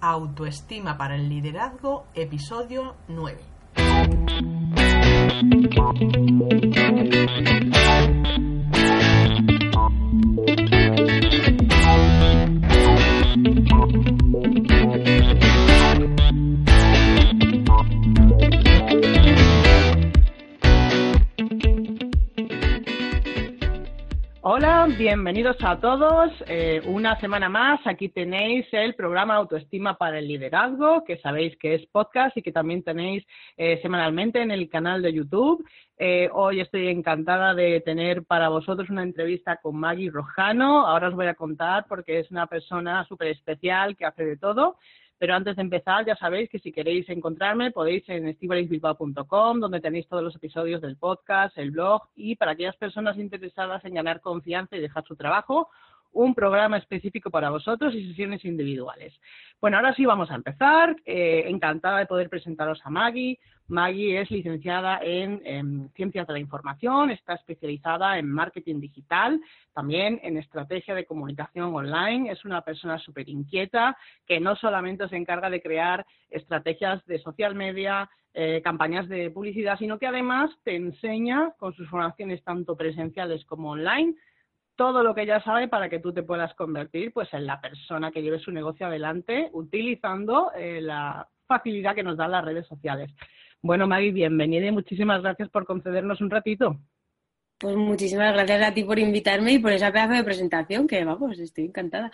Autoestima para el Liderazgo, episodio 9. Bienvenidos a todos. Eh, una semana más, aquí tenéis el programa Autoestima para el Liderazgo, que sabéis que es podcast y que también tenéis eh, semanalmente en el canal de YouTube. Eh, hoy estoy encantada de tener para vosotros una entrevista con Maggie Rojano. Ahora os voy a contar porque es una persona súper especial que hace de todo. Pero antes de empezar, ya sabéis que si queréis encontrarme, podéis en estivalisbilbao.com, donde tenéis todos los episodios del podcast, el blog y para aquellas personas interesadas en ganar confianza y dejar su trabajo, un programa específico para vosotros y sesiones individuales. Bueno, ahora sí vamos a empezar. Eh, encantada de poder presentaros a Maggie. Maggie es licenciada en, Ciencias de la Información, está especializada en marketing digital, también en estrategia de comunicación online. Es una persona súper inquieta que no solamente se encarga de crear estrategias de social media, eh, campañas de publicidad, sino que además te enseña con sus formaciones tanto presenciales como online todo lo que ella sabe para que tú te puedas convertir pues en la persona que lleve su negocio adelante utilizando eh, la facilidad que nos dan las redes sociales. Bueno, Maggie, bienvenida y muchísimas gracias por concedernos un ratito. Pues muchísimas gracias a ti por invitarme y por esa pedazo de presentación, que vamos, estoy encantada.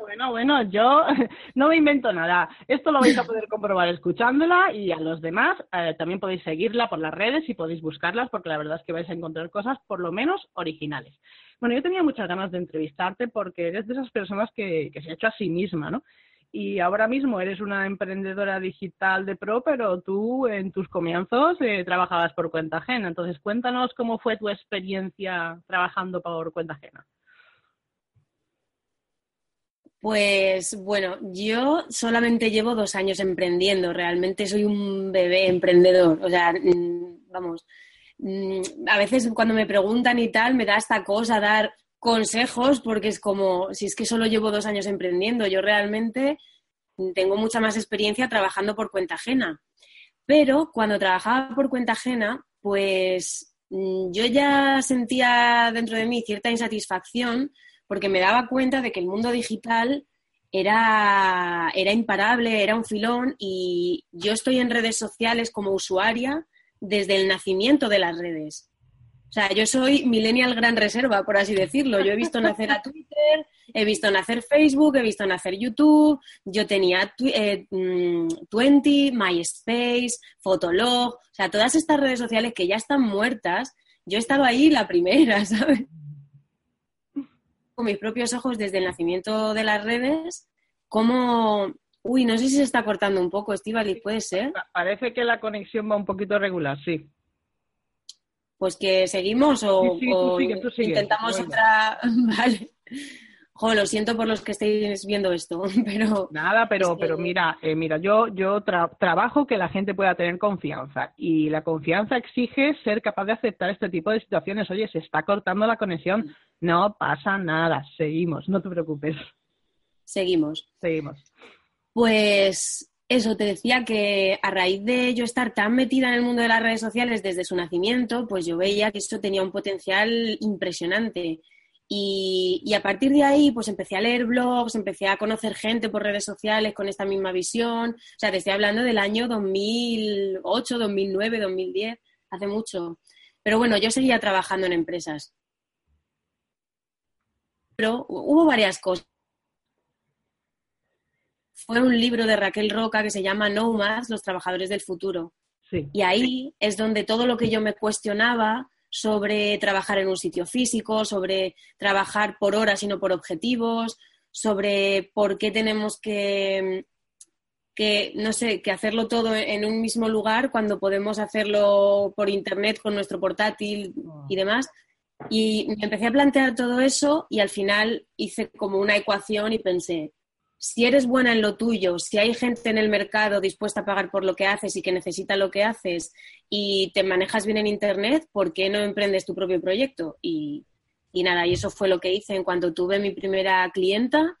Bueno, bueno, yo no me invento nada. Esto lo vais a poder comprobar escuchándola y a los demás eh, también podéis seguirla por las redes y podéis buscarlas porque la verdad es que vais a encontrar cosas por lo menos originales. Bueno, yo tenía muchas ganas de entrevistarte porque eres de esas personas que, que se ha hecho a sí misma, ¿no? y ahora mismo eres una emprendedora digital de pro, pero tú en tus comienzos eh, trabajabas por cuenta ajena. Entonces, cuéntanos cómo fue tu experiencia trabajando por cuenta ajena. Pues bueno, yo solamente llevo dos años emprendiendo, realmente soy un bebé emprendedor, o sea, mm, vamos, a veces cuando me preguntan y tal, me da esta cosa dar consejos porque es como, si es que solo llevo dos años emprendiendo, yo realmente tengo mucha más experiencia trabajando por cuenta ajena. Pero cuando trabajaba por cuenta ajena, pues mm, yo ya sentía dentro de mí cierta insatisfacción porque me daba cuenta de que el mundo digital era, era imparable, era un filón y yo estoy en redes sociales como usuaria desde el nacimiento de las redes. O sea, yo soy millennial gran reserva, por así decirlo. Yo he visto nacer a Twitter, he visto nacer Facebook, he visto nacer YouTube, yo tenía eh, 20, mm, MySpace, Fotolog, o sea, todas estas redes sociales que ya están muertas, yo he estado ahí la primera, ¿sabes? Con mis propios ojos desde el nacimiento de las redes, como... Uy, no sé si se está cortando un poco, Estivali, ¿puede ser? Parece que la conexión va un poquito regular, sí pues que seguimos o, intentamos otra. vale. Jo, lo siento por los que estéis viendo esto, pero... Nada, pero, pero mira, eh, mira, yo, yo trabajo que la gente pueda tener confianza y la confianza exige ser capaz de aceptar este tipo de situaciones. Oye, se está cortando la conexión, no pasa nada, seguimos, no te preocupes. Seguimos. Seguimos. Pues eso, te decía que a raíz de yo estar tan metida en el mundo de las redes sociales desde su nacimiento, pues yo veía que esto tenía un potencial impresionante. Y, a partir de ahí, pues empecé a leer blogs, empecé a conocer gente por redes sociales con esta misma visión. O sea, te estoy hablando del año 2008, 2009, 2010, hace mucho. Pero bueno, yo seguía trabajando en empresas. Pero hubo varias cosas fue un libro de Raquel Roca que se llama No Más, los trabajadores del futuro. Y ahí es donde todo lo que yo me cuestionaba sobre trabajar en un sitio físico, sobre trabajar por horas y no por objetivos, sobre por qué tenemos que, que, no sé, que hacerlo todo en un mismo lugar cuando podemos hacerlo por internet con nuestro portátil y demás. Y me empecé a plantear todo eso y al final hice como una ecuación y pensé, si eres buena en lo tuyo, si hay gente en el mercado dispuesta a pagar por lo que haces y que necesita lo que haces y te manejas bien en Internet, ¿por qué no emprendes tu propio proyecto? Y, nada, y eso fue lo que hice en cuanto tuve mi primera clienta.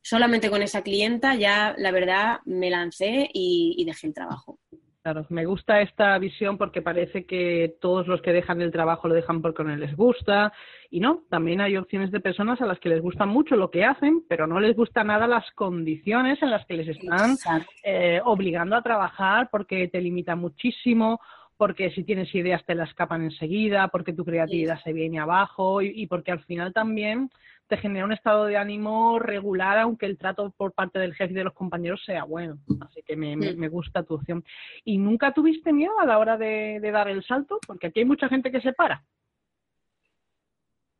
solamente con esa clienta ya, la verdad, me lancé y, dejé el trabajo. Claro, me gusta esta visión porque parece que todos los que dejan el trabajo lo dejan porque no les gusta. Y no, también hay opciones de personas a las que les gusta mucho lo que hacen, pero no les gusta nada las condiciones en las que les están eh, obligando a trabajar porque te limita muchísimo porque si tienes ideas te las escapan enseguida, porque tu creatividad se viene abajo y, porque al final también te genera un estado de ánimo regular, aunque el trato por parte del jefe y de los compañeros sea bueno. Así que me, me, gusta tu opción. ¿Y nunca tuviste miedo a la hora de, dar el salto? Porque aquí hay mucha gente que se para.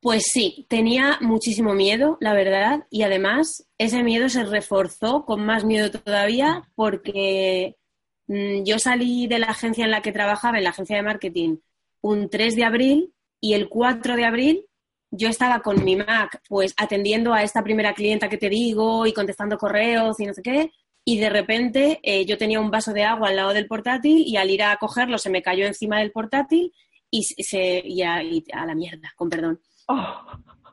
Pues sí, tenía muchísimo miedo, la verdad, y además ese miedo se reforzó con más miedo todavía porque mm, yo salí de la agencia en la que trabajaba, en la agencia de marketing, un 3 de abril y el 4 de abril yo estaba con mi Mac, pues atendiendo a esta primera clienta que te digo y contestando correos y no sé qué, y de repente eh, yo tenía un vaso de agua al lado del portátil y al ir a cogerlo se me cayó encima del portátil y, se, y a, la mierda, con perdón. Oh.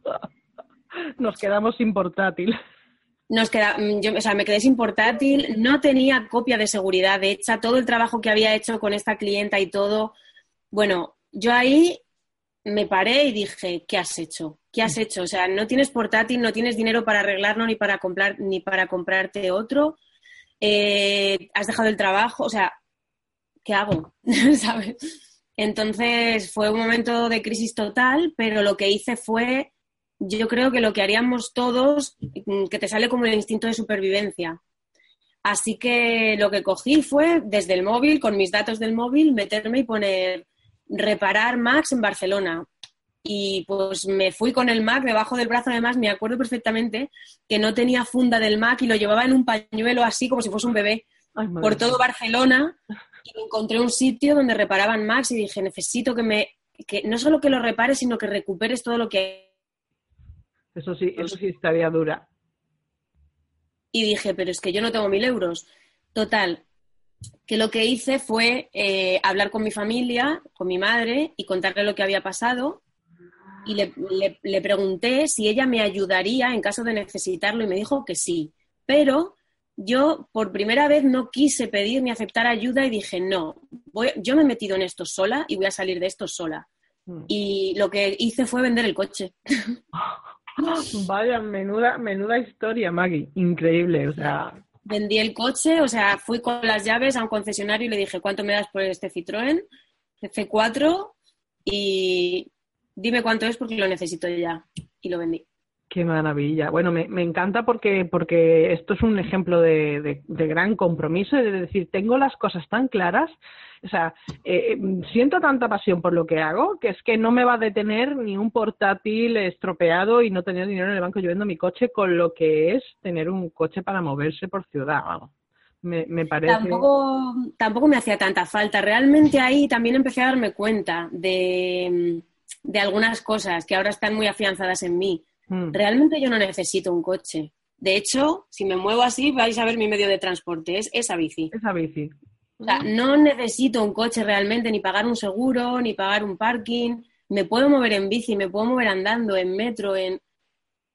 Nos quedamos sin portátil. Nos queda, mm, yo, o sea, me quedé sin portátil, no tenía copia de seguridad hecha, todo el trabajo que había hecho con esta clienta y todo. Bueno, yo ahí me paré y dije, ¿qué has hecho? ¿Qué has hecho? O sea, no tienes portátil, no tienes dinero para arreglarlo ni para comprar ni para comprarte otro. Eh, has dejado el trabajo, o sea, ¿qué hago? ¿Sabes? Entonces fue un momento de crisis total, pero lo que hice fue, yo creo que lo que haríamos todos, mm, que te sale como el instinto de supervivencia. Así que lo que cogí fue desde el móvil, con mis datos del móvil, meterme y poner reparar Macs en Barcelona. Y pues me fui con el Mac debajo del brazo, además me acuerdo perfectamente que no tenía funda del Mac y lo llevaba en un pañuelo así como si fuese un bebé por todo Barcelona y encontré un sitio donde reparaban Macs y dije, necesito que me, que no solo que lo repares, sino que recuperes todo lo que... Eso sí, eso sí estaría dura. Y dije, pero es que yo no tengo mil euros. Total, que lo que hice fue eh, hablar con mi familia, con mi madre, y contarle lo que había pasado. Y le, pregunté si ella me ayudaría en caso de necesitarlo y me dijo que sí. Pero yo por primera vez no quise pedir ni aceptar ayuda y dije, no, yo me he metido en esto sola y voy a salir de esto sola. Mm. Y lo que hice fue vender el coche. Vaya, menuda, menuda historia, Maggie. Increíble. O sea, vendí el coche, o sea, fui con las llaves a un concesionario y le dije, ¿cuánto me das por este Citroën? C4 y dime cuánto es porque lo necesito ya. Y lo vendí. Qué maravilla. Bueno, me, encanta porque, porque esto es un ejemplo de, de, gran compromiso, de decir, tengo las cosas tan claras, o sea, eh, siento tanta pasión por lo que hago que es que no me va a detener ni un portátil estropeado y no tener dinero en el banco. Yo vendo mi coche con lo que es tener un coche para moverse por ciudad. Me, me, parece. Tampoco, tampoco me hacía tanta falta. Realmente ahí también empecé a darme cuenta de, de algunas cosas que ahora están muy afianzadas en mí Mm. Realmente yo no necesito un coche. De hecho, si me muevo así, vais a ver mi medio de transporte, es esa bici. Esa bici. O sea, no necesito un coche realmente, ni pagar un seguro, ni pagar un parking. Me puedo mover en bici, me puedo mover andando, en metro, en...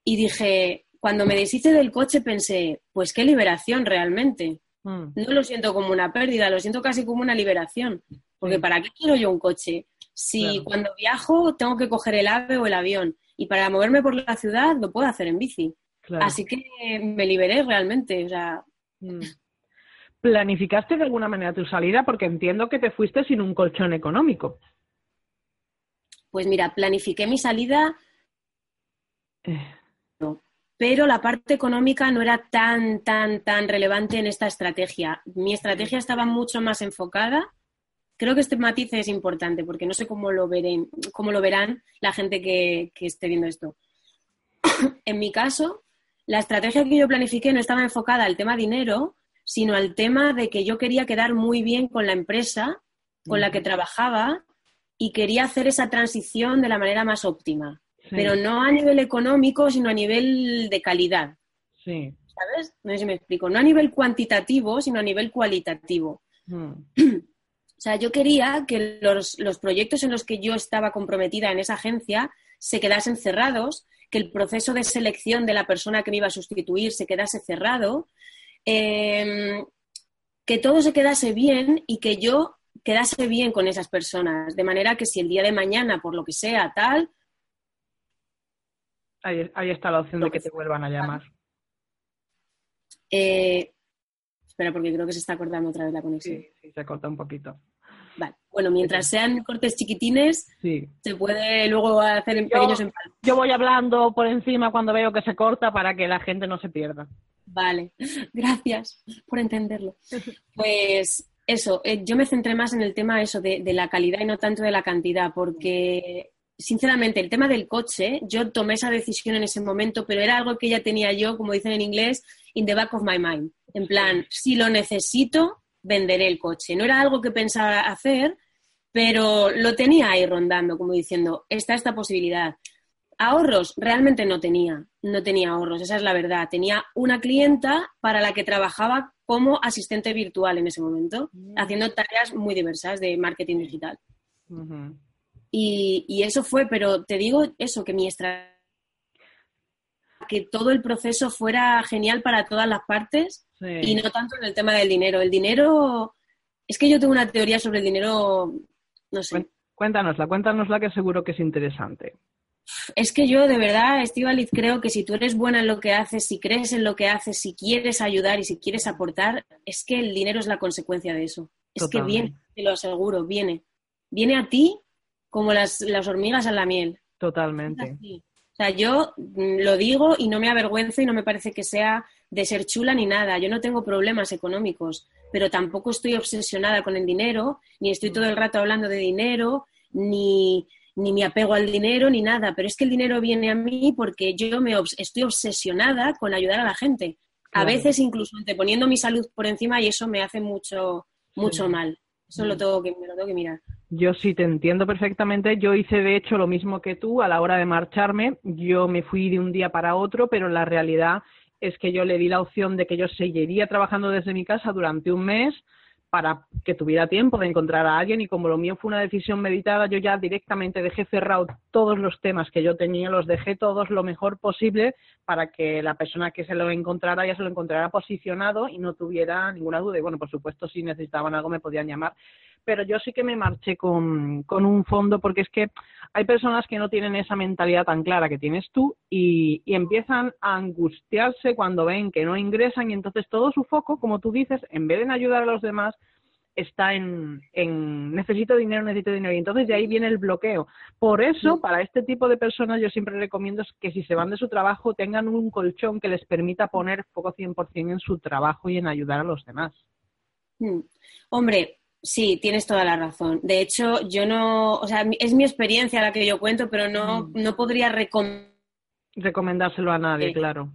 Y dije, cuando me deshice del coche pensé, pues qué liberación realmente. Mm. No lo siento como una pérdida, lo siento casi como una liberación. Porque ¿para qué quiero yo un coche? Si cuando viajo tengo que coger el ave o el avión y para moverme por la ciudad lo puedo hacer en bici. Así que me liberé realmente. O sea... Mm. ¿Planificaste de alguna manera tu salida? Porque entiendo que te fuiste sin un colchón económico. Pues mira, planifiqué mi salida, eh. pero la parte económica no era tan, tan, tan relevante en esta estrategia. Mi estrategia estaba mucho más enfocada creo que este matiz es importante porque no sé cómo lo, veré, cómo lo verán la gente que, esté viendo esto. en mi caso, la estrategia que yo planifiqué no estaba enfocada al tema dinero, sino al tema de que yo quería quedar muy bien con la empresa con la que trabajaba y quería hacer esa transición de la manera más óptima. Pero no a nivel económico, sino a nivel de calidad. Sí. ¿Sabes? No sé si me explico. No a nivel cuantitativo, sino a nivel cualitativo. Mm. O sea, yo quería que los, proyectos en los que yo estaba comprometida en esa agencia se quedasen cerrados, que el proceso de selección de la persona que me iba a sustituir se quedase cerrado, em, que todo se quedase bien y que yo quedase bien con esas personas, de manera que si el día de mañana, por lo que sea, tal... Ahí, está la opción de que te vuelvan a llamar. Eh, espera, porque creo que se está cortando otra vez la conexión. Sí, sí, se corta un poquito. Vale. Bueno, mientras sean cortes chiquitines, se puede luego hacer en pequeños empates. Yo voy hablando por encima cuando veo que se corta para que la gente no se pierda. Vale, gracias por entenderlo. Pues eso, eh, yo me centré más en el tema eso de, de, la calidad y no tanto de la cantidad, porque sinceramente el tema del coche, yo tomé esa decisión en ese momento, pero era algo que ya tenía yo, como dicen en inglés, in the back of my mind. En plan, si lo necesito, venderé el coche. No era algo que pensaba hacer, pero lo tenía ahí rondando, como diciendo, está esta posibilidad. Ahorros, realmente no tenía, no tenía ahorros, esa es la verdad. Tenía una clienta para la que trabajaba como asistente virtual en ese momento, mm. haciendo tareas muy diversas de marketing digital. y, eso fue, pero te digo eso, que mi estrategia, que todo el proceso fuera genial para todas las partes y no tanto en el tema del dinero. El dinero, es que yo tengo una teoría sobre el dinero, no sé. Cuéntanosla, cuéntanosla que seguro que es interesante. Es que yo de verdad, Estivaliz, creo que si tú eres buena en lo que haces, si crees en lo que haces, si quieres ayudar y si quieres aportar, es que el dinero es la consecuencia de eso. Es que viene, te lo aseguro, viene. Viene a ti como las, las hormigas a la miel. Totalmente. O sea, yo mm, lo digo y no me avergüenzo y no me parece que sea de ser chula ni nada. Yo no tengo problemas económicos, pero tampoco estoy obsesionada con el dinero, ni estoy todo el rato hablando de dinero, ni, ni me apego al dinero, ni nada. Pero es que el dinero viene a mí porque yo me estoy obsesionada con ayudar a la gente. A veces incluso anteponiendo mi salud por encima y eso me hace mucho, mucho mal. Eso lo tengo que, me lo tengo que mirar. Yo sí te entiendo perfectamente. Yo hice de hecho lo mismo que tú a la hora de marcharme. Yo me fui de un día para otro, pero la realidad es que yo le di la opción de que yo seguiría trabajando desde mi casa durante un mes para que tuviera tiempo de encontrar a alguien y como lo mío fue una decisión meditada, yo ya directamente dejé cerrado todos los temas que yo tenía, los dejé todos lo mejor posible para que la persona que se lo encontrara ya se lo encontrara posicionado y no tuviera ninguna duda. Y bueno, por supuesto, si necesitaban algo me podían llamar pero yo sí que me marché con, un fondo porque es que hay personas que no tienen esa mentalidad tan clara que tienes tú y, empiezan a angustiarse cuando ven que no ingresan y entonces todo su foco, como tú dices, en vez de en ayudar a los demás, está en, en, necesito dinero, necesito dinero. Y entonces de ahí viene el bloqueo. Por eso, para este tipo de personas, yo siempre recomiendo que si se van de su trabajo, tengan un colchón que les permita poner foco 100% en su trabajo y en ayudar a los demás. Mm. Hombre, Sí, tienes toda la razón. De hecho, yo no, o sea, es mi experiencia la que yo cuento, pero no, mm. no podría recomendárselo a nadie, claro.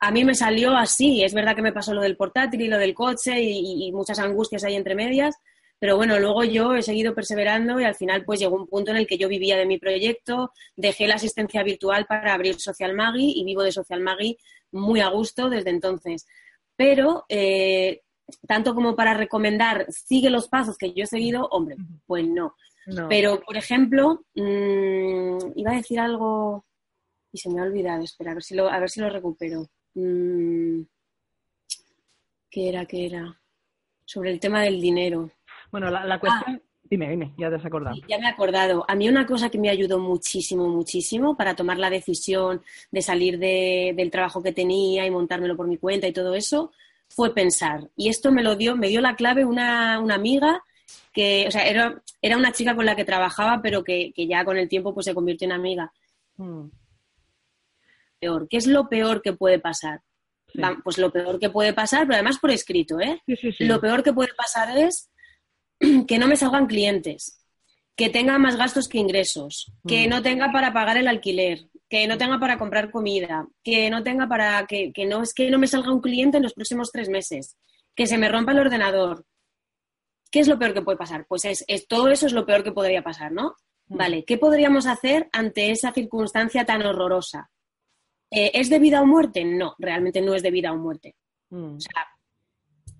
A mí me salió así, es verdad que me pasó lo del portátil y lo del coche y, muchas angustias ahí entre medias, pero bueno, luego yo he seguido perseverando y al final pues llegó un punto en el que yo vivía de mi proyecto, dejé la asistencia virtual para abrir Social Maggie y vivo de Social Maggie muy a gusto desde entonces. Pero eh, tanto como para recomendar, sigue los pasos que yo he seguido, hombre, pues no. Pero, por ejemplo, mm, iba a decir algo y se me ha olvidado, espera, a ver si lo, a ver si lo recupero. Mm, ¿Qué era, qué era? Sobre el tema del dinero. Bueno, la, cuestión... Ah. dime, dime, ya te has acordado. Ya me he acordado. A mí una cosa que me ayudó muchísimo, muchísimo para tomar la decisión de salir del trabajo que tenía y montármelo por mi cuenta y todo eso fue pensar. Y esto me lo dio, me dio la clave una, amiga que, o sea, era, era, una chica con la que trabajaba, pero que, ya con el tiempo pues se convirtió en amiga. Hmm. Peor. ¿Qué es lo peor que puede pasar? Pues lo peor que puede pasar, pero además por escrito, ¿eh? lo peor que puede pasar es que no me salgan clientes, que tenga más gastos que ingresos, que hmm. no tenga para pagar el alquiler, que no tenga para comprar comida, que no tenga para que, no es que no me salga un cliente en los próximos tres meses, que se me rompa el ordenador. ¿Qué es lo peor que puede pasar? Pues es, todo eso es lo peor que podría pasar, ¿no? Mm. Vale, ¿qué podríamos hacer ante esa circunstancia tan horrorosa? Eh, ¿Es de vida o muerte? No, realmente no es de vida o muerte. Mm. O sea,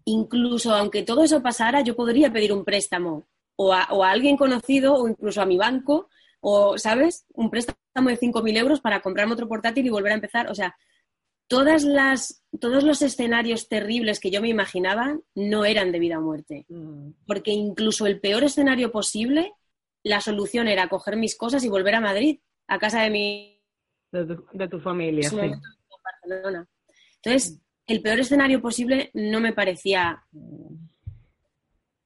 incluso aunque todo eso pasara, yo podría pedir un préstamo o a, o a alguien conocido o incluso a mi banco o, ¿sabes? Un préstamo de 5.000 euros para comprarme otro portátil y volver a empezar. O sea, todas las, todos los escenarios terribles que yo me imaginaba no eran de vida o muerte. Mm. Porque incluso el peor escenario posible, la solución era coger mis cosas y volver a Madrid, a casa de mi... De tu, familia, sí. Barcelona. Entonces, el peor escenario posible no me parecía...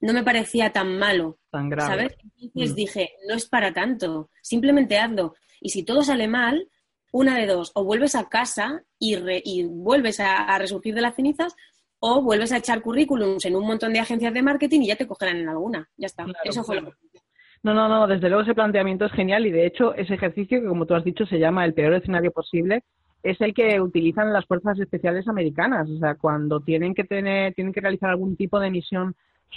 No me parecía tan malo. Tan grave. ¿Sabes? Entonces mm. dije, no es para tanto, simplemente hazlo. Y si todo sale mal, una de dos, o vuelves a casa y, vuelves a, resurgir de las cenizas, o vuelves a echar currículums en un montón de agencias de marketing y ya te cogerán en alguna. Ya está. Eso fue lo que... No, no, no, desde luego ese planteamiento es genial y de hecho ese ejercicio que como tú has dicho se llama el peor escenario posible es el que utilizan las fuerzas especiales americanas, o sea, cuando tienen que tener tienen que realizar algún tipo de misión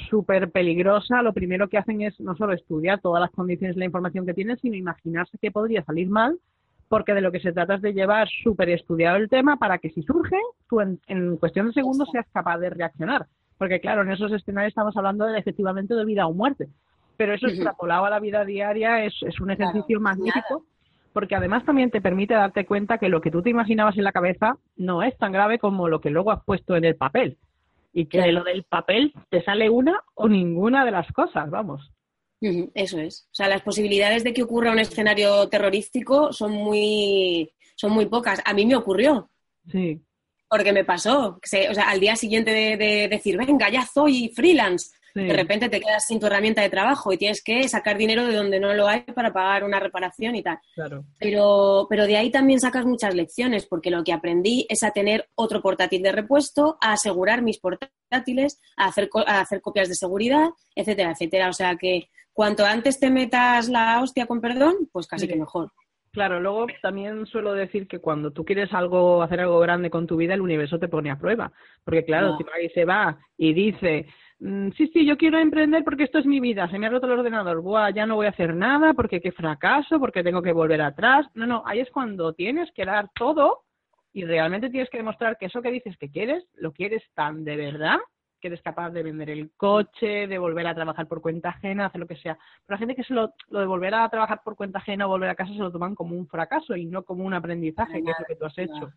súper peligrosa, lo primero que hacen es no solo estudiar todas las condiciones de la información que tienen, sino imaginarse que podría salir mal porque de lo que se trata es de llevar súper estudiado el tema para que si surge, tú en, cuestión de segundos seas capaz de reaccionar. Porque claro, en esos escenarios estamos hablando de, efectivamente de vida o muerte. Pero eso extrapolado a la vida diaria es, un ejercicio magnífico porque además también te permite darte cuenta que lo que tú te imaginabas en la cabeza no es tan grave como lo que luego has puesto en el papel. Y que de lo del papel te sale una o ninguna de las cosas, vamos. Eso es. O sea, las posibilidades de que ocurra un escenario terrorístico son muy, son muy pocas. A mí me ocurrió. Sí. Porque me pasó. o sea, al día siguiente de, decir, venga, ya soy freelance, de repente te quedas sin tu herramienta de trabajo y tienes que sacar dinero de donde no lo hay para pagar una reparación y tal. Claro. Pero, pero de ahí también sacas muchas lecciones, porque lo que aprendí es a tener otro portátil de repuesto, a asegurar mis portátiles, a hacer, a hacer copias de seguridad, etcétera, etcétera. O sea que cuanto antes te metas la hostia con perdón, pues casi que mejor. Claro, luego también suelo decir que cuando tú quieres algo, hacer algo grande con tu vida, el universo te pone a prueba. Porque claro, si alguien se va y dice, sí, sí, yo quiero emprender porque esto es mi vida, se me ha roto el ordenador, Buah, ya no voy a hacer nada porque qué fracaso, porque tengo que volver atrás. No, no, ahí es cuando tienes que dar todo y realmente tienes que demostrar que eso que dices que quieres, lo quieres tan de verdad que eres capaz de vender el coche, de volver a trabajar por cuenta ajena, hacer lo que sea. Pero la gente que se lo, lo de volver a trabajar por cuenta ajena o volver a casa se lo toman como un fracaso y no como un aprendizaje, que es lo que tú has hecho.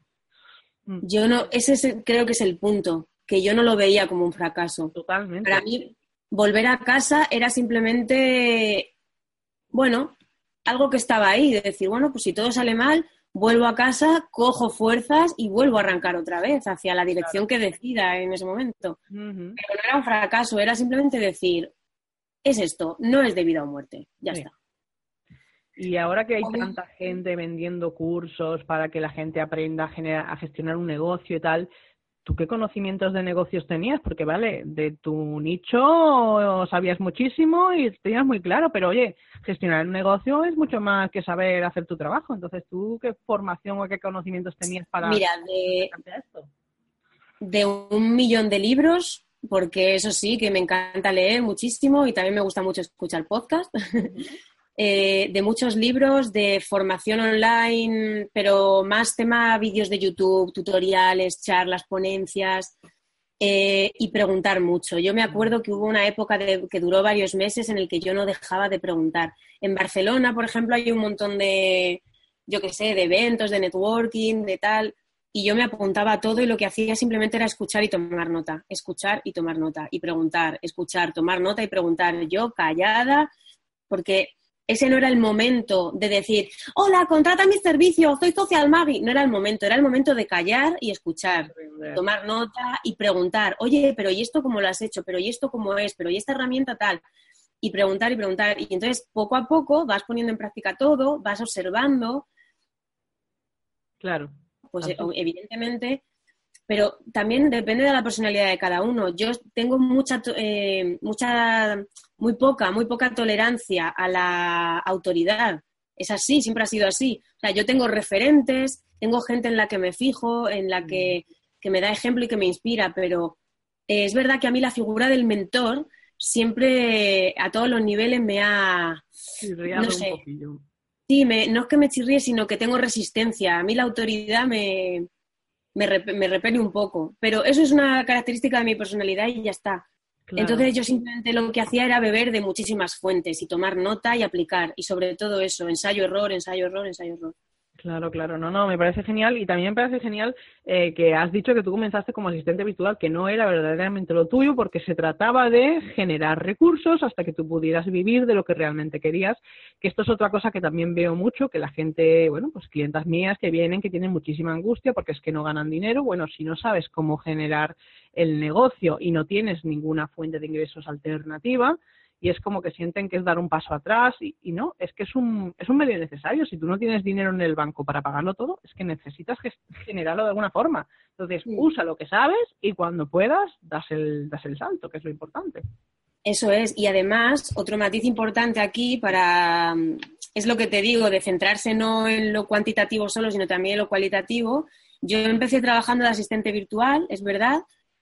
Mm. Yo no, ese creo que es el punto, que yo no lo veía como un fracaso. Totalmente. Para mí, volver a casa era simplemente, bueno, algo que estaba ahí, de decir, bueno, pues si todo sale mal, vuelvo a casa, cojo fuerzas y vuelvo a arrancar otra vez hacia la dirección que decida en ese momento. Pero no era un fracaso, era simplemente decir, es esto, no es de vida o muerte, ya está. Y ahora que hay tanta gente vendiendo cursos para que la gente aprenda a, a gestionar un negocio y tal, ¿tú qué conocimientos de negocios tenías? Porque, vale, de tu nicho sabías muchísimo y tenías muy claro, pero oye, gestionar un negocio es mucho más que saber hacer tu trabajo. Entonces, ¿tú qué formación o qué conocimientos tenías para Mira, de, esto? De un millón de libros, porque eso sí, que me encanta leer muchísimo y también me gusta mucho escuchar podcast. Eh, de muchos libros de formación online, pero más tema vídeos de YouTube, tutoriales, charlas, ponencias eh, y preguntar mucho. Yo me acuerdo que hubo una época que duró varios meses en el que yo no dejaba de preguntar. En Barcelona, por ejemplo, hay un montón de, yo qué sé, de eventos, de networking, de tal. Y yo me apuntaba todo y lo que hacía simplemente era escuchar y tomar nota, escuchar y tomar nota, y preguntar, escuchar, tomar nota y preguntar. Yo callada, porque ese no era el momento de decir, hola, contrata mi servicio, soy social Maggie. No era el momento, era el momento de callar y escuchar, tomar nota y preguntar, oye, pero ¿y esto cómo lo has hecho? ¿Pero y esto cómo es? ¿Pero y esta herramienta tal? Y preguntar y preguntar. Y entonces, poco a poco, vas poniendo en práctica todo, vas observando. Claro. Pues evidentemente pero también depende de la personalidad de cada uno. Yo tengo mucha, eh, mucha, muy poca, muy poca tolerancia a la autoridad. Es así, siempre ha sido así. O sea, yo tengo referentes, tengo gente en la que me fijo, en la que, me da ejemplo y que me inspira, pero eh, es verdad que a mí la figura del mentor siempre a todos los niveles me ha... no sé. Sí, no es que me chirríe, sino que tengo resistencia. A mí la autoridad me, me, repele un poco. Pero eso es una característica de mi personalidad y ya está. Entonces yo simplemente lo que hacía era beber de muchísimas fuentes y tomar nota y aplicar. Y sobre todo eso, ensayo-error, ensayo-error, ensayo-error. Claro, claro, no, no, me parece genial y también me parece genial eh, que has dicho que tú comenzaste como asistente virtual, que no era verdaderamente lo tuyo porque se trataba de generar recursos hasta que tú pudieras vivir de lo que realmente querías, que esto es otra cosa que también veo mucho, que la gente, bueno, pues clientas mías que vienen que tienen muchísima angustia porque es que no ganan dinero, bueno, si no sabes cómo generar el negocio y no tienes ninguna fuente de ingresos alternativa, y es como que sienten que es dar un paso atrás y, no, es que es un, es un medio necesario. Si tú no tienes dinero en el banco para pagarlo todo, es que necesitas generarlo de alguna forma. Entonces, usa lo que sabes y cuando puedas, das el, das el salto, que es lo importante. Eso es. Y además, otro matiz importante aquí para, es lo que te digo, de centrarse no en lo cuantitativo solo, sino también en lo cualitativo. Yo empecé trabajando de asistente virtual, es verdad,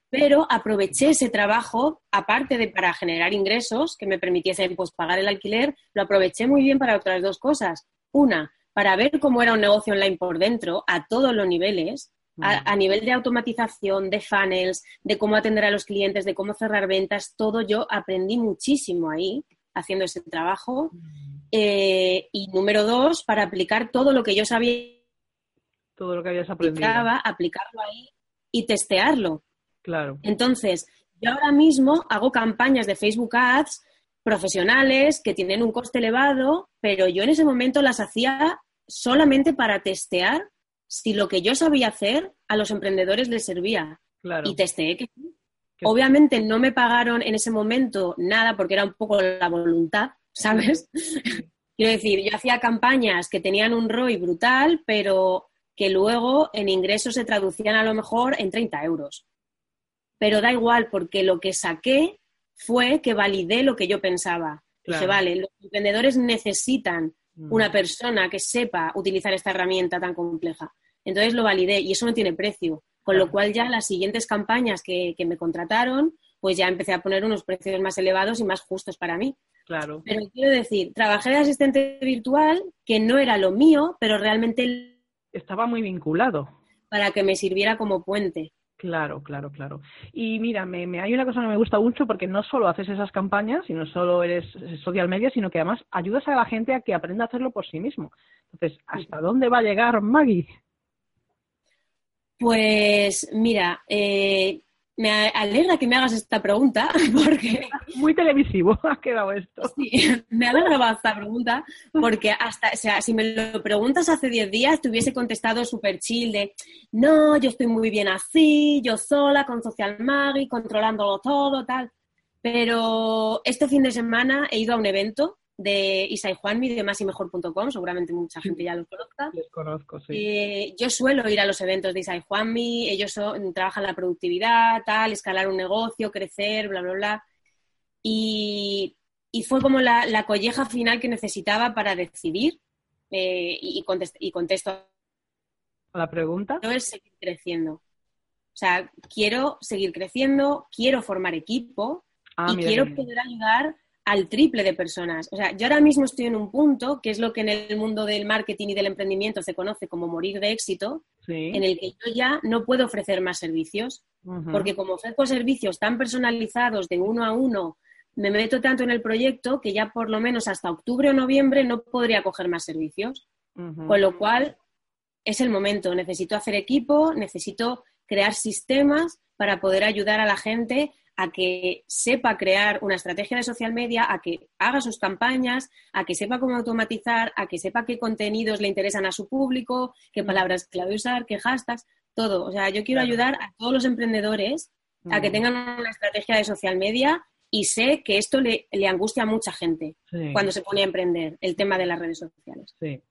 pero aproveché ese trabajo, aparte de para generar ingresos que me permitiesen pues, pagar el alquiler, lo aproveché muy bien para otras dos cosas. Una, para ver cómo era un negocio online por dentro, a todos los niveles, a, nivel de automatización, de funnels, de cómo atender a los clientes, de cómo cerrar ventas, todo yo aprendí muchísimo ahí haciendo ese trabajo. Eh, y número dos, para aplicar todo lo que yo sabía. Todo lo que habías aprendido. Aplicarlo ahí y testearlo. Claro. Entonces, yo ahora mismo hago campañas de Facebook Ads profesionales que tienen un coste elevado, pero yo en ese momento las hacía solamente para testear si lo que yo sabía hacer a los emprendedores les servía. Y testeé que Obviamente no me pagaron en ese momento nada porque era un poco la voluntad, ¿sabes? Quiero decir, yo hacía campañas que tenían un ROI brutal, pero que luego en ingresos se traducían a lo mejor en 30 euros pero da igual porque lo que saqué fue que validé lo que yo pensaba. Dije, vale, los emprendedores necesitan mm. una persona que sepa utilizar esta herramienta tan compleja. Entonces lo validé y eso no tiene precio. Con lo cual ya las siguientes campañas que, que, me contrataron, pues ya empecé a poner unos precios más elevados y más justos para mí. Claro. Pero quiero decir, trabajé de asistente virtual, que no era lo mío, pero realmente... Estaba muy vinculado. Para que me sirviera como puente. Claro, claro, claro. Y mira, me, hay una cosa que me gusta mucho porque no solo haces esas campañas y no solo eres social media, sino que además ayudas a la gente a que aprenda a hacerlo por sí mismo. Entonces, ¿hasta dónde va a llegar Maggie? Pues mira, eh, me alegra que me hagas esta pregunta porque... Muy televisivo ha quedado esto. Sí, me alegra esta pregunta porque hasta, o sea, si me lo preguntas hace 10 días, te hubiese contestado súper chill de no, yo estoy muy bien así, yo sola, con Social Maggie, controlándolo todo, tal. Pero este fin de semana he ido a un evento de Isa y Juanmi de másimejor.com, seguramente mucha gente ya los conozca. Les conozco, sí. Eh, yo suelo ir a los eventos de Isa y Juanmi, ellos trabajan la productividad, tal, escalar un negocio, crecer, bla, bla, bla. Y, fue como la, colleja final que necesitaba para decidir eh, y, y contesto a la pregunta. No es seguir creciendo. O sea, quiero seguir creciendo, quiero formar equipo ah, y quiero poder ayudar al triple de personas. O sea, yo ahora mismo estoy en un punto, que es lo que en el mundo del marketing y del emprendimiento se conoce como morir de éxito, en el que yo ya no puedo ofrecer más servicios, porque como ofrezco servicios tan personalizados de uno a uno, me meto tanto en el proyecto que ya por lo menos hasta octubre o noviembre no podría coger más servicios. Con lo cual, es el momento. Necesito hacer equipo, necesito crear sistemas para poder ayudar a la gente a que sepa crear una estrategia de social media, a que haga sus campañas, a que sepa cómo automatizar, a que sepa qué contenidos le interesan a su público, qué mm. palabras clave usar, qué hashtags, todo. O sea, yo quiero ayudar a todos los emprendedores a que mm. tengan una estrategia de social media y sé que esto le, angustia a mucha gente cuando se pone a emprender el tema de las redes sociales. Sí.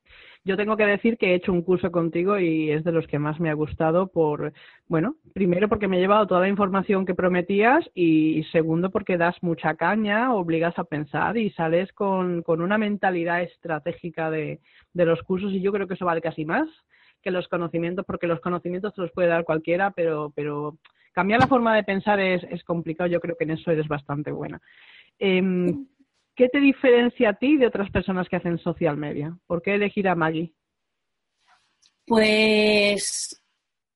Yo tengo que decir que he hecho un curso contigo y es de los que más me ha gustado por, bueno, primero porque me he llevado toda la información que prometías y segundo porque das mucha caña, obligas a pensar y sales con, una mentalidad estratégica de, los cursos y yo creo que eso vale casi más que los conocimientos, porque los conocimientos te los puede dar cualquiera, pero, pero cambiar la forma de pensar es, es complicado. Yo creo que en eso eres bastante buena. Em, ¿Qué te diferencia a ti de otras personas que hacen social media? ¿Por qué elegir a Maggie? Pues,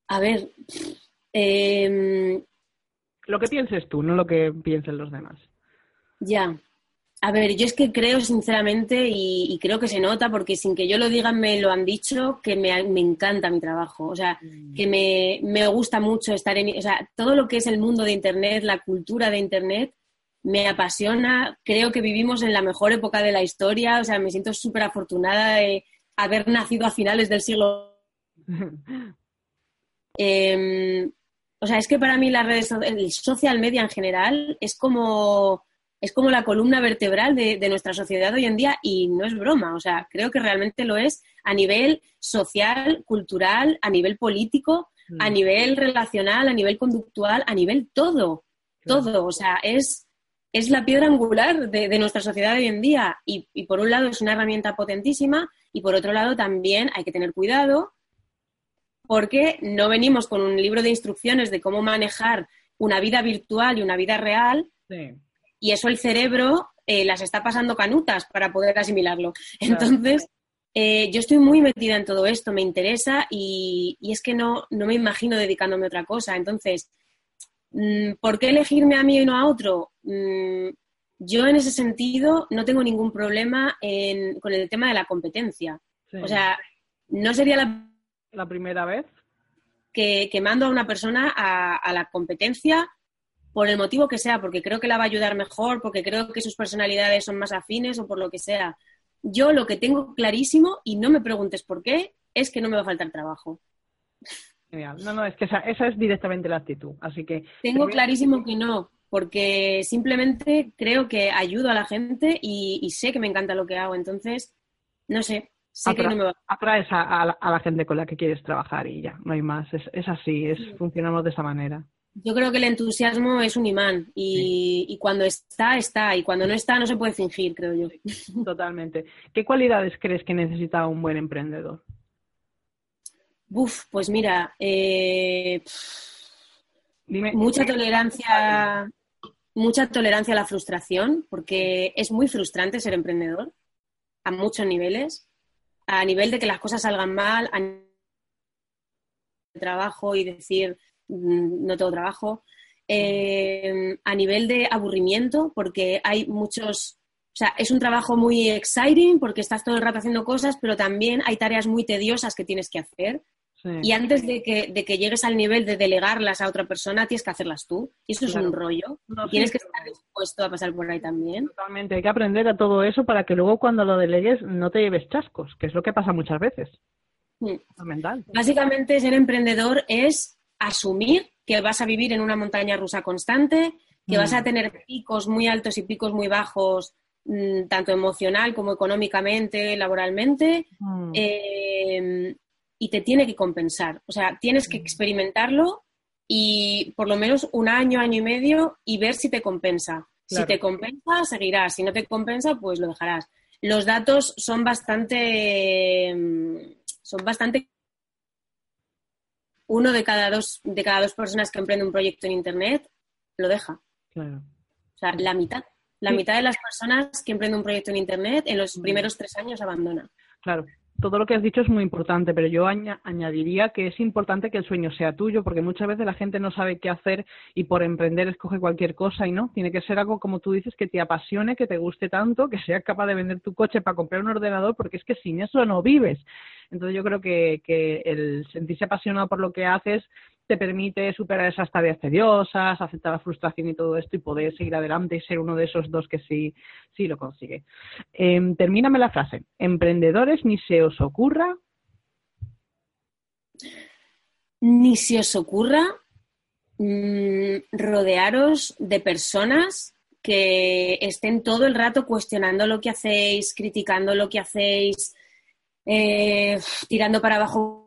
a ver, em, lo que pienses tú, no lo que piensen los demás. Ya. A ver, yo es que creo sinceramente y, creo que se nota porque sin que yo lo diga me lo han dicho que me, encanta mi trabajo. O sea, mm. que me, me, gusta mucho estar en... O sea, todo lo que es el mundo de Internet, la cultura de Internet, me apasiona. Creo que vivimos en la mejor época de la historia. O sea, me siento súper afortunada de haber nacido a finales del siglo. Em, o sea, es que para mí las redes, el social media en general es como, es como la columna vertebral de, nuestra sociedad hoy en día y no es broma. O sea, creo que realmente lo es a nivel social, cultural, a nivel político, a mm. nivel relacional, a nivel conductual, a nivel todo. Todo. O sea, es, es la piedra angular de, nuestra sociedad hoy en día. Y, y por un lado es una herramienta potentísima y por otro lado también hay que tener cuidado porque no venimos con un libro de instrucciones de cómo manejar una vida virtual y una vida real, y eso el cerebro eh, las está pasando canutas para poder asimilarlo. Entonces, eh, yo estoy muy metida en todo esto, me interesa y, es que no, no, me imagino dedicándome a otra cosa. Entonces, ¿por qué elegirme a mí y no a otro? Mm, yo en ese sentido no tengo ningún problema con el tema de la competencia. O sea, no sería la la primera vez? Que, mando a una persona a, la competencia por el motivo que sea, porque creo que la va a ayudar mejor, porque creo que sus personalidades son más afines o por lo que sea. Yo lo que tengo clarísimo, y no me preguntes por qué, es que no me va a faltar trabajo. No, no, es que esa, es directamente la actitud. Así que. Tengo clarísimo que no, porque simplemente creo que ayudo a la gente y, y sé que me encanta lo que hago. Entonces, no sé, atraes a, la gente con la que quieres trabajar y ya, no hay más. Es, así, es, funcionamos de esa manera. Yo creo que el entusiasmo es un imán y, cuando está, está y cuando no está no se puede fingir, creo yo. totalmente. ¿Qué cualidades crees que necesita un buen emprendedor? Uf, pues mira, eh, mucha tolerancia, mucha tolerancia a la frustración, porque es muy frustrante ser emprendedor a muchos niveles a nivel de que las cosas salgan mal, a trabajo y decir mm, no tengo trabajo, eh, a nivel de aburrimiento, porque hay muchos, o sea, es un trabajo muy exciting porque estás todo el rato haciendo cosas, pero también hay tareas muy tediosas que tienes que hacer. Y antes de que, de que, llegues al nivel de delegarlas a otra persona, tienes que hacerlas tú. Y eso es un rollo. tienes que estar dispuesto a pasar por ahí también. Totalmente. Hay que aprender a todo eso para que luego cuando lo delegues no te lleves chascos, que es lo que pasa muchas veces. Mm. Básicamente, ser emprendedor es asumir que vas a vivir en una montaña rusa constante, que vas a mm. tener picos muy altos y picos muy bajos, mm, tanto emocional como económicamente, laboralmente. Eh, y te tiene que compensar. O sea, tienes que experimentarlo y por lo menos un año, año y medio y ver si te compensa. Si te compensa, seguirás. Si no te compensa, pues lo dejarás. Los datos son bastante. Mm, son bastante. Uno de cada dos, de cada dos personas que emprende un proyecto en Internet lo deja. Claro. O sea, la mitad. La mitad de las personas que emprenden un proyecto en Internet en los primeros tres años abandona. Claro, todo lo que has dicho es muy importante, pero yo añadiría que es importante que el sueño sea tuyo, porque muchas veces la gente no sabe qué hacer y por emprender escoge cualquier cosa y no. Tiene que ser algo, como tú dices, que te apasione, que te guste tanto, que seas capaz de vender tu coche para comprar un ordenador, porque es que sin eso no vives. Entonces yo creo que, que el sentirse apasionado por lo que haces te permite superar esas tareas tediosas, aceptar la frustración y todo esto y poder seguir adelante y ser uno de esos dos que sí, sí lo consigue. Eh, termíname la frase. Emprendedores, ni se os ocurra. Ni se os ocurra mm, rodearos de personas que estén todo el rato cuestionando lo que hacéis, criticando lo que hacéis, eh, tirando para abajo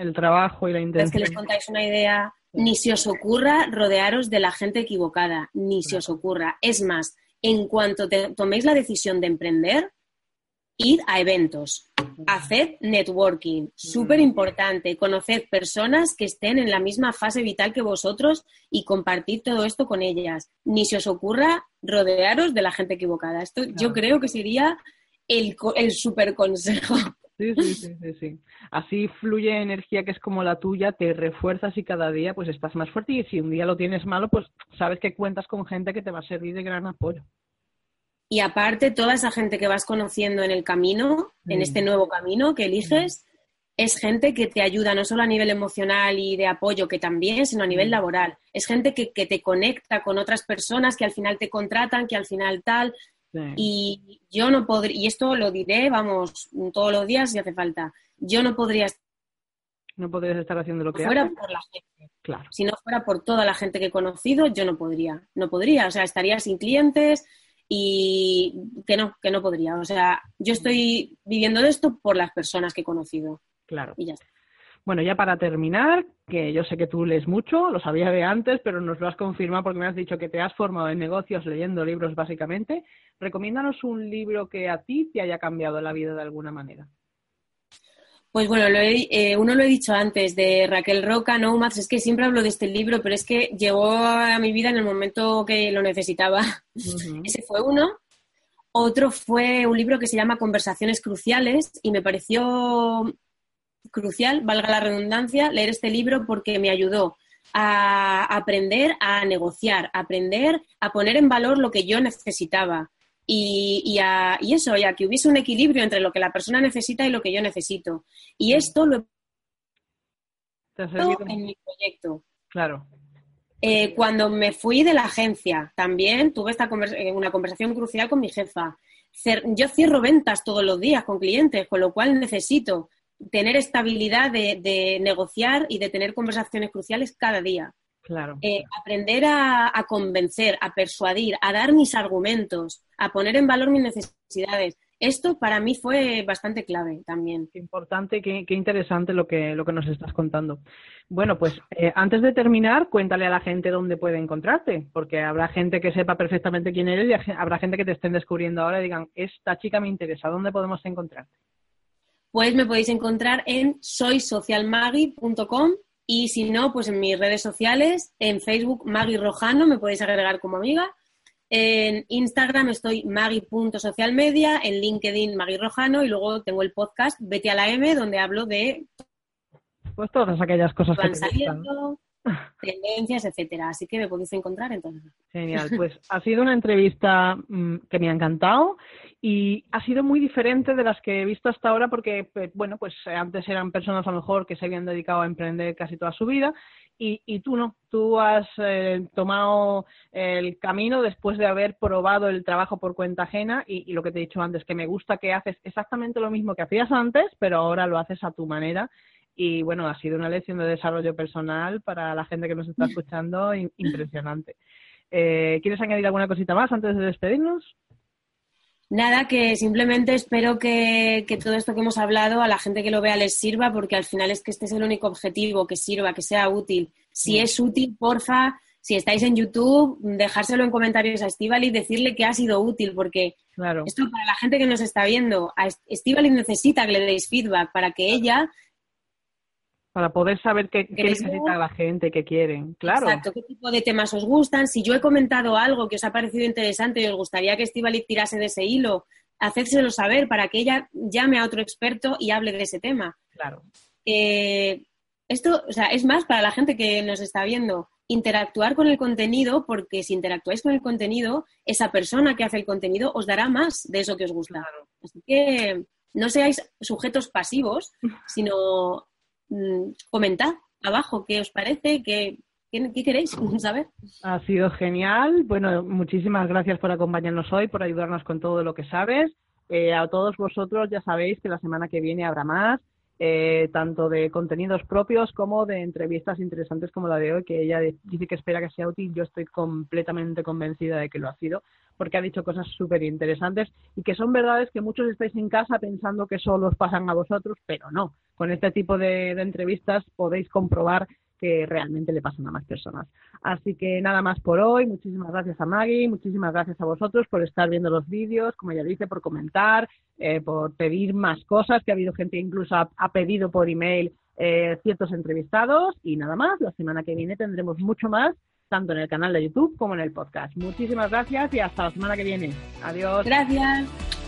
el trabajo y la intención. Es que les contáis una idea, ni se os ocurra rodearos de la gente equivocada, ni se os ocurra. Es más, en cuanto toméis la decisión de emprender, id a eventos, haced networking, súper importante, conoced personas que estén en la misma fase vital que vosotros y compartid todo esto con ellas. Ni se os ocurra rodearos de la gente equivocada. Esto yo creo que sería el, el super consejo. Sí, sí, sí, sí, sí. Así fluye energía que es como la tuya, te refuerzas y cada día pues estás más fuerte y si un día lo tienes malo, pues sabes que cuentas con gente que te va a servir de gran apoyo. Y aparte, toda esa gente que vas conociendo en el camino, en este nuevo camino que eliges, es gente que te ayuda no solo a nivel emocional y de apoyo, que también, sino a nivel laboral. Es gente que, que te conecta con otras personas que al final te contratan, que al final tal. Y yo no podría, y esto lo diré, vamos, todos los días si hace falta, yo no podría no podrías estar haciendo lo que fuera por la gente. Claro. Si no fuera por toda la gente que he conocido, yo no podría. No podría. O sea, estaría sin clientes y que no, que no podría. O sea, yo estoy viviendo de esto por las personas que he conocido. Claro. Y ya está. Bueno, ya para terminar, que yo sé que tú lees mucho, lo sabía de antes, pero nos lo has confirmado porque me has dicho que te has formado en negocios leyendo libros básicamente. Recomiéndanos un libro que a ti te haya cambiado la vida de alguna manera. Pues bueno, eh, uno lo he dicho antes, de Raquel Roca, Nomads, es que siempre hablo de este libro, pero es que llegó a mi vida en el momento que lo necesitaba. Ese fue uno. Otro fue un libro que se llama Conversaciones Cruciales y me pareció crucial, valga la redundancia, leer este libro porque me ayudó a aprender a negociar, a aprender a poner en valor lo que yo necesitaba y, y, a, y eso, ya que hubiese un equilibrio entre lo que la persona necesita y lo que yo necesito. Y esto lo he en mi proyecto. Claro. Eh, cuando me fui de la agencia, también tuve esta eh, una conversación crucial con mi jefa. yo cierro ventas todos los días con clientes, con lo cual necesito tener estabilidad de, negociar y de tener conversaciones cruciales cada día. Claro. Eh, aprender a, convencer, a persuadir, a dar mis argumentos, a poner en valor mis necesidades. Esto para mí fue bastante clave también. Qué importante, qué, qué interesante lo que, lo que nos estás contando. Bueno, pues eh, antes de terminar, cuéntale a la gente dónde puede encontrarte, porque habrá gente que sepa perfectamente quién eres y habrá gente que te estén descubriendo ahora y digan, esta chica me interesa, ¿dónde podemos encontrarte? Pues me podéis encontrar en soysocialmagui.com y si no, pues en mis redes sociales, en Facebook Magui Rojano, me podéis agregar como amiga. En Instagram estoy magui.socialmedia, en LinkedIn Magui Rojano y luego tengo el podcast Vete a la M, donde hablo de pues todas aquellas cosas que tendencias, etcétera. Así que me podéis encontrar entonces. Genial, pues ha sido una entrevista mm, que me ha encantado y ha sido muy diferente de las que he visto hasta ahora porque, bueno, pues antes eran personas a lo mejor que se habían dedicado a emprender casi toda su vida y, y tú no, tú has eh, tomado el camino después de haber probado el trabajo por cuenta ajena y, y, lo que te he dicho antes, que me gusta que haces exactamente lo mismo que hacías antes, pero ahora lo haces a tu manera y bueno, ha sido una lección de desarrollo personal para la gente que nos está escuchando impresionante. Eh, ¿Quieres añadir alguna cosita más antes de despedirnos? Nada, que simplemente espero que, todo esto que hemos hablado a la gente que lo vea les sirva, porque al final es que este es el único objetivo, que sirva, que sea útil. Si es útil, porfa, si estáis en YouTube, dejárselo en comentarios a Estivali y decirle que ha sido útil, porque esto para la gente que nos está viendo, a Estivali necesita que le deis feedback para que ella para poder saber qué, necesita la gente, qué quieren, claro. Exacto, qué tipo de temas os gustan. Si yo he comentado algo que os ha parecido interesante y os gustaría que Estivali tirase de ese hilo, hacédselo saber para que ella llame a otro experto y hable de ese tema. Claro. Eh, esto, o sea, es más para la gente que nos está viendo, interactuar con el contenido, porque si interactuáis con el contenido, esa persona que hace el contenido os dará más de eso que os gusta. Así que no seáis sujetos pasivos, sino Mm, comentad abajo qué os parece, qué, qué, queréis saber. Ha sido genial. Bueno, muchísimas gracias por acompañarnos hoy, por ayudarnos con todo lo que sabes. Eh, a todos vosotros ya sabéis que la semana que viene habrá más. Eh, tanto de contenidos propios como de entrevistas interesantes como la de hoy, que ella dice que espera que sea útil. Yo estoy completamente convencida de que lo ha sido, porque ha dicho cosas súper interesantes y que son verdades que muchos estáis en casa pensando que solo os pasan a vosotros, pero no. Con este tipo de entrevistas podéis comprobar que realmente le pasan a más personas. Así que nada más por hoy. Muchísimas gracias a Maggie, muchísimas gracias a vosotros por estar viendo los vídeos, como ya dice, por comentar, eh, por pedir más cosas, que ha habido gente incluso ha, pedido por email eh, ciertos entrevistados y nada más. La semana que viene tendremos mucho más, tanto en el canal de YouTube como en el podcast. Muchísimas gracias y hasta la semana que viene. Adiós. Gracias.